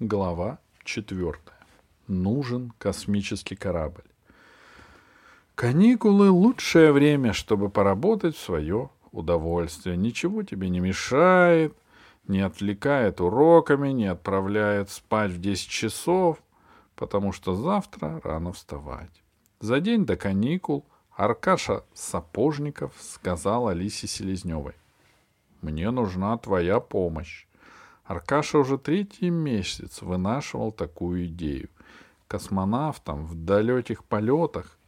Глава четвертая. Нужен космический корабль. Каникулы — лучшее время, чтобы поработать в свое удовольствие. Ничего тебе не мешает, не отвлекает уроками, не отправляет спать в 10 часов, потому что завтра рано вставать. За день до каникул Аркаша Сапожников сказал Алисе Селезневой. «Мне нужна твоя помощь. Аркаша уже третий месяц вынашивал такую идею. Космонавтам в далеких полетах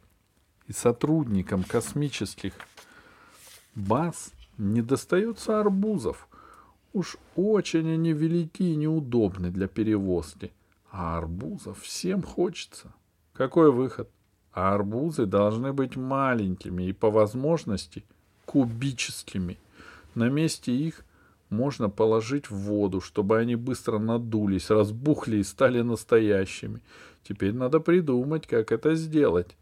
и сотрудникам космических баз не достается арбузов. Уж очень они велики и неудобны для перевозки. А арбузов всем хочется. Какой выход? А арбузы должны быть маленькими и по возможности кубическими. На месте их можно положить в воду, чтобы они быстро надулись, разбухли и стали настоящими. Теперь надо придумать, как это сделать.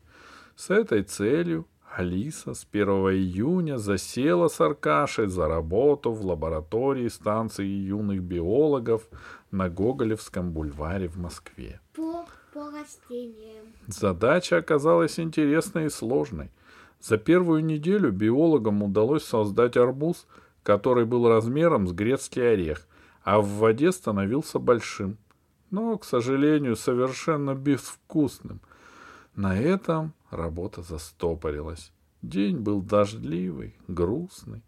С этой целью Алиса с 1 июня засела с Аркашей за работу в лаборатории станции юных биологов на Гоголевском бульваре в Москве. По, по растениям. Задача оказалась интересной и сложной. За первую неделю биологам удалось создать арбуз – который был размером с грецкий орех, а в воде становился большим, но, к сожалению, совершенно безвкусным. На этом работа застопорилась. День был дождливый, грустный.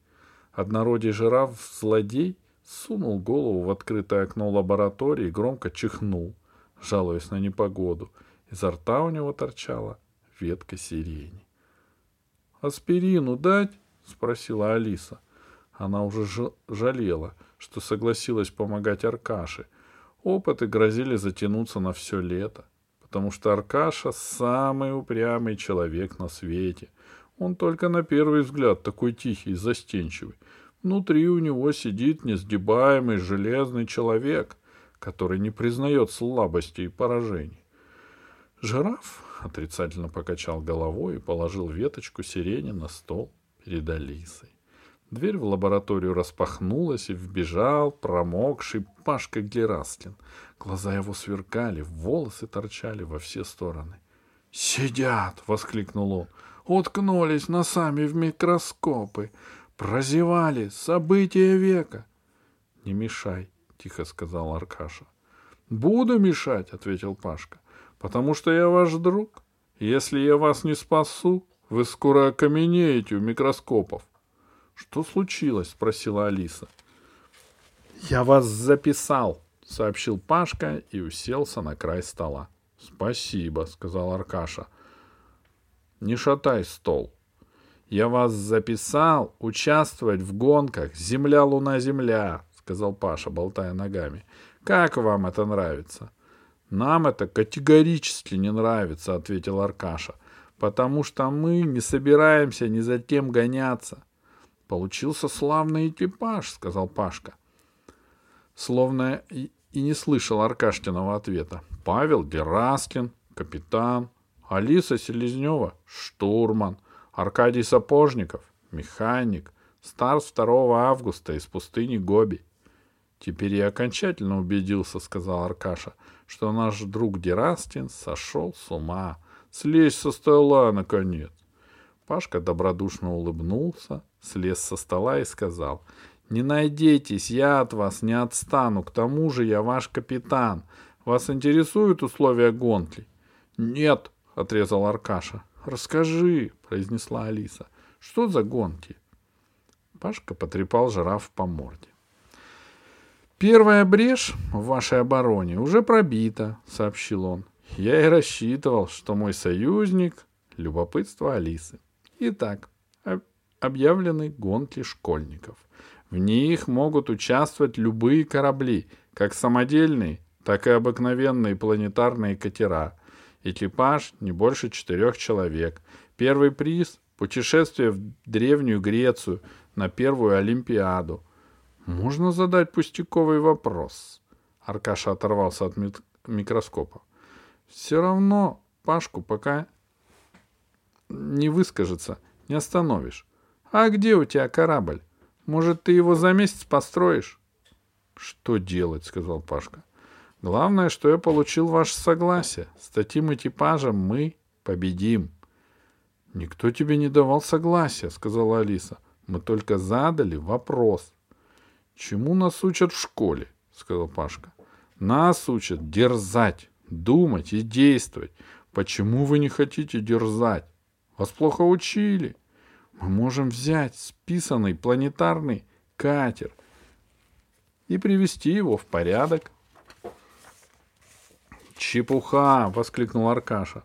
Однородий жираф-злодей сунул голову в открытое окно лаборатории и громко чихнул, жалуясь на непогоду. Изо рта у него торчала ветка сирени. «Аспирину дать?» — спросила Алиса — она уже жалела, что согласилась помогать Аркаше. Опыты грозили затянуться на все лето, потому что Аркаша — самый упрямый человек на свете. Он только на первый взгляд такой тихий и застенчивый. Внутри у него сидит несгибаемый железный человек, который не признает слабости и поражений. Жираф отрицательно покачал головой и положил веточку сирени на стол перед Алисой. Дверь в лабораторию распахнулась, и вбежал промокший Пашка Гераскин. Глаза его сверкали, волосы торчали во все стороны. «Сидят!» — воскликнул он. «Уткнулись носами в микроскопы. Прозевали события века!» «Не мешай!» — тихо сказал Аркаша. «Буду мешать!» — ответил Пашка. «Потому что я ваш друг. Если я вас не спасу, вы скоро окаменеете у микроскопов. Что случилось? спросила Алиса. Я вас записал, сообщил Пашка и уселся на край стола. Спасибо, сказал Аркаша. Не шатай стол. Я вас записал участвовать в гонках Земля-Луна-Земля, сказал Паша, болтая ногами. Как вам это нравится? Нам это категорически не нравится, ответил Аркаша, потому что мы не собираемся ни за тем гоняться. Получился славный экипаж, сказал Пашка. Словно и, не слышал Аркаштиного ответа. Павел Гераскин, капитан, Алиса Селезнева, штурман, Аркадий Сапожников, механик, Старс 2 августа из пустыни Гоби. Теперь я окончательно убедился, сказал Аркаша, что наш друг Дерастин сошел с ума. Слезь со стола, наконец. Пашка добродушно улыбнулся, слез со стола и сказал, «Не найдитесь, я от вас не отстану, к тому же я ваш капитан. Вас интересуют условия гонки?» «Нет», — отрезал Аркаша. «Расскажи», — произнесла Алиса, — «что за гонки?» Пашка потрепал жираф по морде. «Первая брешь в вашей обороне уже пробита», — сообщил он. «Я и рассчитывал, что мой союзник — любопытство Алисы. Итак, объявлены гонки школьников. В них могут участвовать любые корабли, как самодельные, так и обыкновенные планетарные катера. Экипаж не больше четырех человек. Первый приз – путешествие в Древнюю Грецию на первую Олимпиаду. Можно задать пустяковый вопрос? Аркаша оторвался от микроскопа. Все равно Пашку пока не выскажется, не остановишь. А где у тебя корабль? Может, ты его за месяц построишь? Что делать, сказал Пашка. Главное, что я получил ваше согласие. С таким экипажем мы победим. Никто тебе не давал согласия, сказала Алиса. Мы только задали вопрос. Чему нас учат в школе? сказал Пашка. Нас учат дерзать, думать и действовать. Почему вы не хотите дерзать? Вас плохо учили. Мы можем взять списанный планетарный катер и привести его в порядок. Чепуха! воскликнул Аркаша.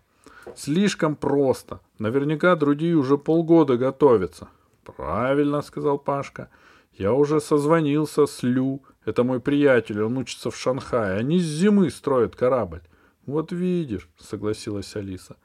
Слишком просто. Наверняка другие уже полгода готовятся. Правильно, сказал Пашка. Я уже созвонился с Лю. Это мой приятель, он учится в Шанхае. Они с зимы строят корабль. Вот видишь, согласилась Алиса.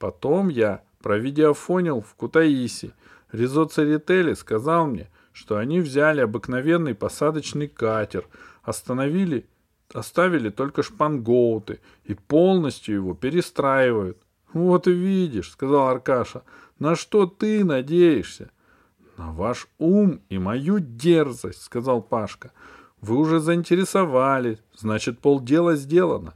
Потом я провидеофонил в Кутаиси. Ризо Церетели сказал мне, что они взяли обыкновенный посадочный катер, остановили, оставили только шпангоуты и полностью его перестраивают. Вот и видишь, сказал Аркаша, на что ты надеешься? На ваш ум и мою дерзость, сказал Пашка. Вы уже заинтересовались, значит, полдела сделано.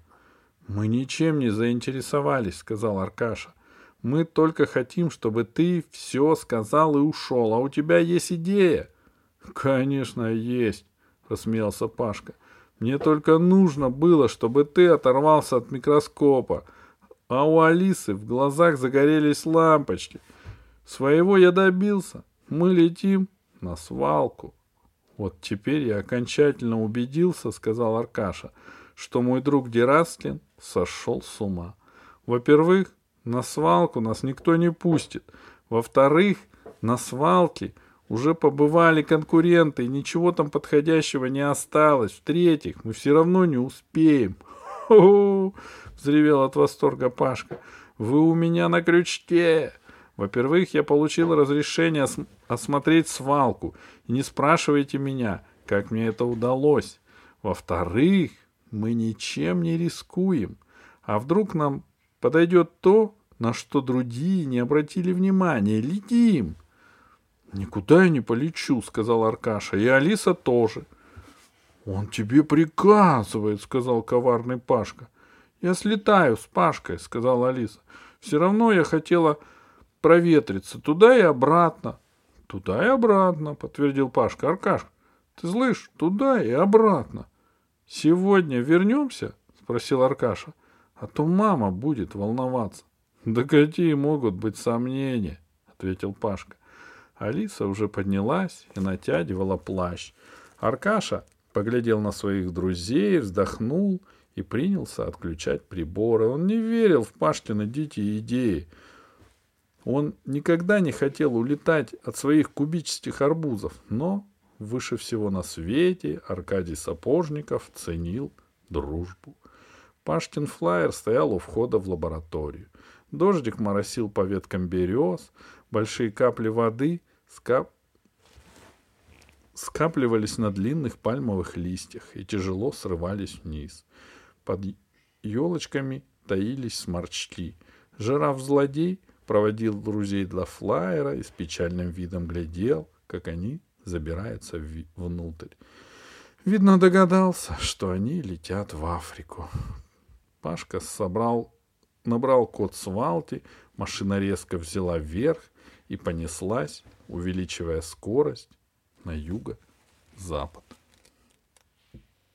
Мы ничем не заинтересовались, сказал Аркаша. Мы только хотим, чтобы ты все сказал и ушел, а у тебя есть идея. Конечно, есть, рассмеялся Пашка. Мне только нужно было, чтобы ты оторвался от микроскопа, а у Алисы в глазах загорелись лампочки. Своего я добился. Мы летим на свалку. Вот теперь я окончательно убедился, сказал Аркаша, что мой друг Дерастлин сошел с ума. Во-первых, на свалку нас никто не пустит. Во-вторых, на свалке уже побывали конкуренты, и ничего там подходящего не осталось. В-третьих, мы все равно не успеем. Взревел от восторга Пашка. Вы у меня на крючке. Во-первых, я получил разрешение ос- осмотреть свалку. И не спрашивайте меня, как мне это удалось. Во-вторых, мы ничем не рискуем. А вдруг нам подойдет то, на что другие не обратили внимания. Летим. Никуда я не полечу, сказал Аркаша. И Алиса тоже. Он тебе приказывает, сказал коварный Пашка. Я слетаю с Пашкой, сказала Алиса. Все равно я хотела проветриться туда и обратно. Туда и обратно, подтвердил Пашка. Аркаш, ты слышь, туда и обратно. Сегодня вернемся? спросил Аркаша. А то мама будет волноваться. Да какие могут быть сомнения, ответил Пашка. Алиса уже поднялась и натягивала плащ. Аркаша поглядел на своих друзей, вздохнул и принялся отключать приборы. Он не верил в Пашкины дикие идеи. Он никогда не хотел улетать от своих кубических арбузов, но выше всего на свете Аркадий Сапожников ценил дружбу. Пашкин флайер стоял у входа в лабораторию. Дождик моросил по веткам берез, большие капли воды скап... скапливались на длинных пальмовых листьях и тяжело срывались вниз. Под елочками таились сморчки. Жираф-злодей проводил друзей до флайера и с печальным видом глядел, как они забираются внутрь. Видно, догадался, что они летят в Африку. Пашка собрал, набрал код свалти, машина резко взяла вверх и понеслась, увеличивая скорость на юго-запад.